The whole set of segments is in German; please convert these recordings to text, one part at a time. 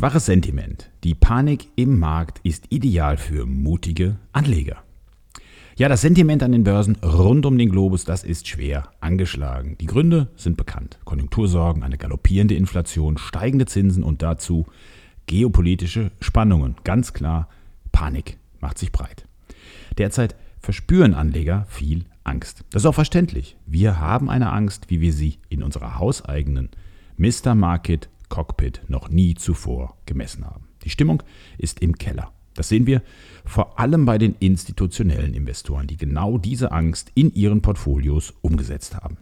Schwaches Sentiment. Die Panik im Markt ist ideal für mutige Anleger. Ja, das Sentiment an den Börsen rund um den Globus, das ist schwer angeschlagen. Die Gründe sind bekannt. Konjunktursorgen, eine galoppierende Inflation, steigende Zinsen und dazu geopolitische Spannungen. Ganz klar, Panik macht sich breit. Derzeit verspüren Anleger viel Angst. Das ist auch verständlich. Wir haben eine Angst, wie wir sie in unserer hauseigenen Mr. Market Cockpit noch nie zuvor gemessen haben. Die Stimmung ist im Keller. Das sehen wir vor allem bei den institutionellen Investoren, die genau diese Angst in ihren Portfolios umgesetzt haben.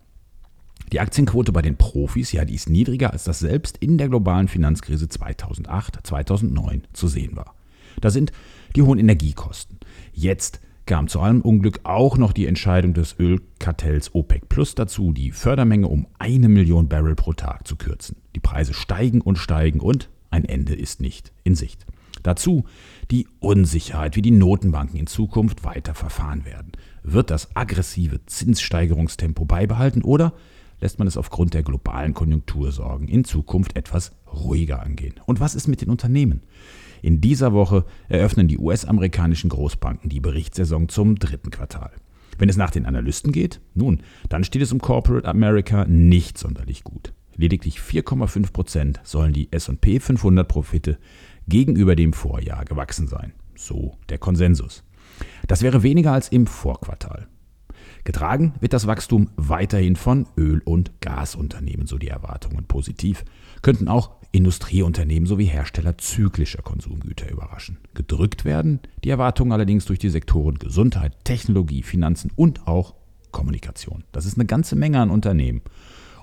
Die Aktienquote bei den Profis, ja, die ist niedriger, als das selbst in der globalen Finanzkrise 2008, 2009 zu sehen war. Da sind die hohen Energiekosten. Jetzt kam zu allem Unglück auch noch die Entscheidung des Ölkartells OPEC Plus dazu, die Fördermenge um eine Million Barrel pro Tag zu kürzen. Die Preise steigen und steigen und ein Ende ist nicht in Sicht. Dazu die Unsicherheit, wie die Notenbanken in Zukunft weiter verfahren werden. Wird das aggressive Zinssteigerungstempo beibehalten oder lässt man es aufgrund der globalen Konjunktursorgen in Zukunft etwas ruhiger angehen? Und was ist mit den Unternehmen? In dieser Woche eröffnen die US-amerikanischen Großbanken die Berichtssaison zum dritten Quartal. Wenn es nach den Analysten geht, nun, dann steht es um Corporate America nicht sonderlich gut. Lediglich 4,5 Prozent sollen die SP 500 Profite gegenüber dem Vorjahr gewachsen sein. So der Konsensus. Das wäre weniger als im Vorquartal. Getragen wird das Wachstum weiterhin von Öl- und Gasunternehmen, so die Erwartungen. Positiv könnten auch Industrieunternehmen sowie Hersteller zyklischer Konsumgüter überraschen. Gedrückt werden die Erwartungen allerdings durch die Sektoren Gesundheit, Technologie, Finanzen und auch Kommunikation. Das ist eine ganze Menge an Unternehmen.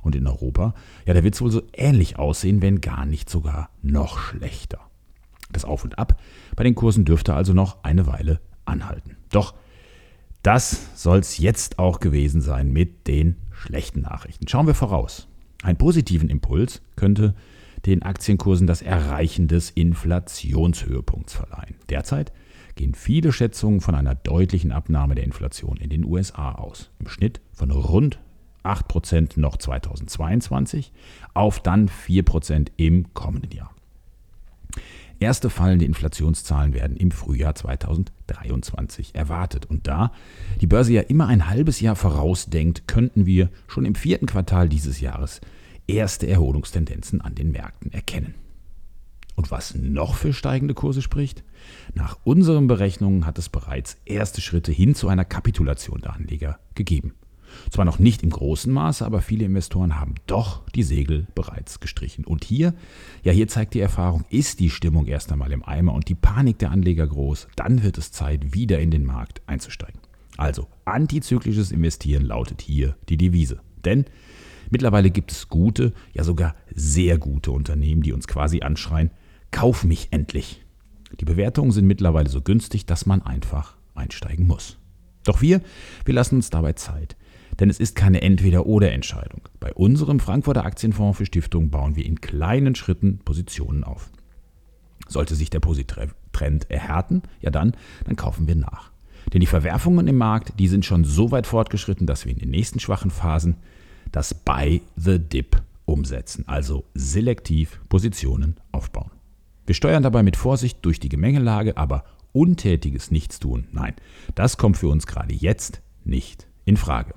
Und in Europa, ja, da wird es wohl so ähnlich aussehen, wenn gar nicht sogar noch schlechter. Das Auf und Ab bei den Kursen dürfte also noch eine Weile anhalten. Doch das soll es jetzt auch gewesen sein mit den schlechten Nachrichten. Schauen wir voraus. Einen positiven Impuls könnte den Aktienkursen das Erreichen des Inflationshöhepunkts verleihen. Derzeit gehen viele Schätzungen von einer deutlichen Abnahme der Inflation in den USA aus. Im Schnitt von rund 8% noch 2022 auf dann 4% im kommenden Jahr. Erste fallende Inflationszahlen werden im Frühjahr 2023 erwartet. Und da die Börse ja immer ein halbes Jahr vorausdenkt, könnten wir schon im vierten Quartal dieses Jahres erste Erholungstendenzen an den Märkten erkennen. Und was noch für steigende Kurse spricht? Nach unseren Berechnungen hat es bereits erste Schritte hin zu einer Kapitulation der Anleger gegeben. Zwar noch nicht im großen Maße, aber viele Investoren haben doch die Segel bereits gestrichen. Und hier, ja, hier zeigt die Erfahrung, ist die Stimmung erst einmal im Eimer und die Panik der Anleger groß, dann wird es Zeit, wieder in den Markt einzusteigen. Also, antizyklisches Investieren lautet hier die Devise. Denn mittlerweile gibt es gute, ja sogar sehr gute Unternehmen, die uns quasi anschreien, kauf mich endlich. Die Bewertungen sind mittlerweile so günstig, dass man einfach einsteigen muss. Doch wir, wir lassen uns dabei Zeit. Denn es ist keine Entweder-oder-Entscheidung. Bei unserem Frankfurter Aktienfonds für Stiftungen bauen wir in kleinen Schritten Positionen auf. Sollte sich der Positrend erhärten, ja dann, dann kaufen wir nach. Denn die Verwerfungen im Markt, die sind schon so weit fortgeschritten, dass wir in den nächsten schwachen Phasen das Buy the Dip umsetzen, also selektiv Positionen aufbauen. Wir steuern dabei mit Vorsicht durch die Gemengelage, aber untätiges Nichtstun, nein, das kommt für uns gerade jetzt nicht in Frage.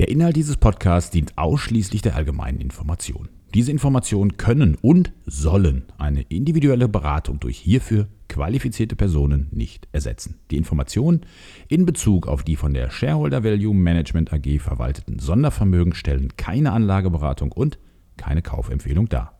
Der Inhalt dieses Podcasts dient ausschließlich der allgemeinen Information. Diese Informationen können und sollen eine individuelle Beratung durch hierfür qualifizierte Personen nicht ersetzen. Die Informationen in Bezug auf die von der Shareholder Value Management AG verwalteten Sondervermögen stellen keine Anlageberatung und keine Kaufempfehlung dar.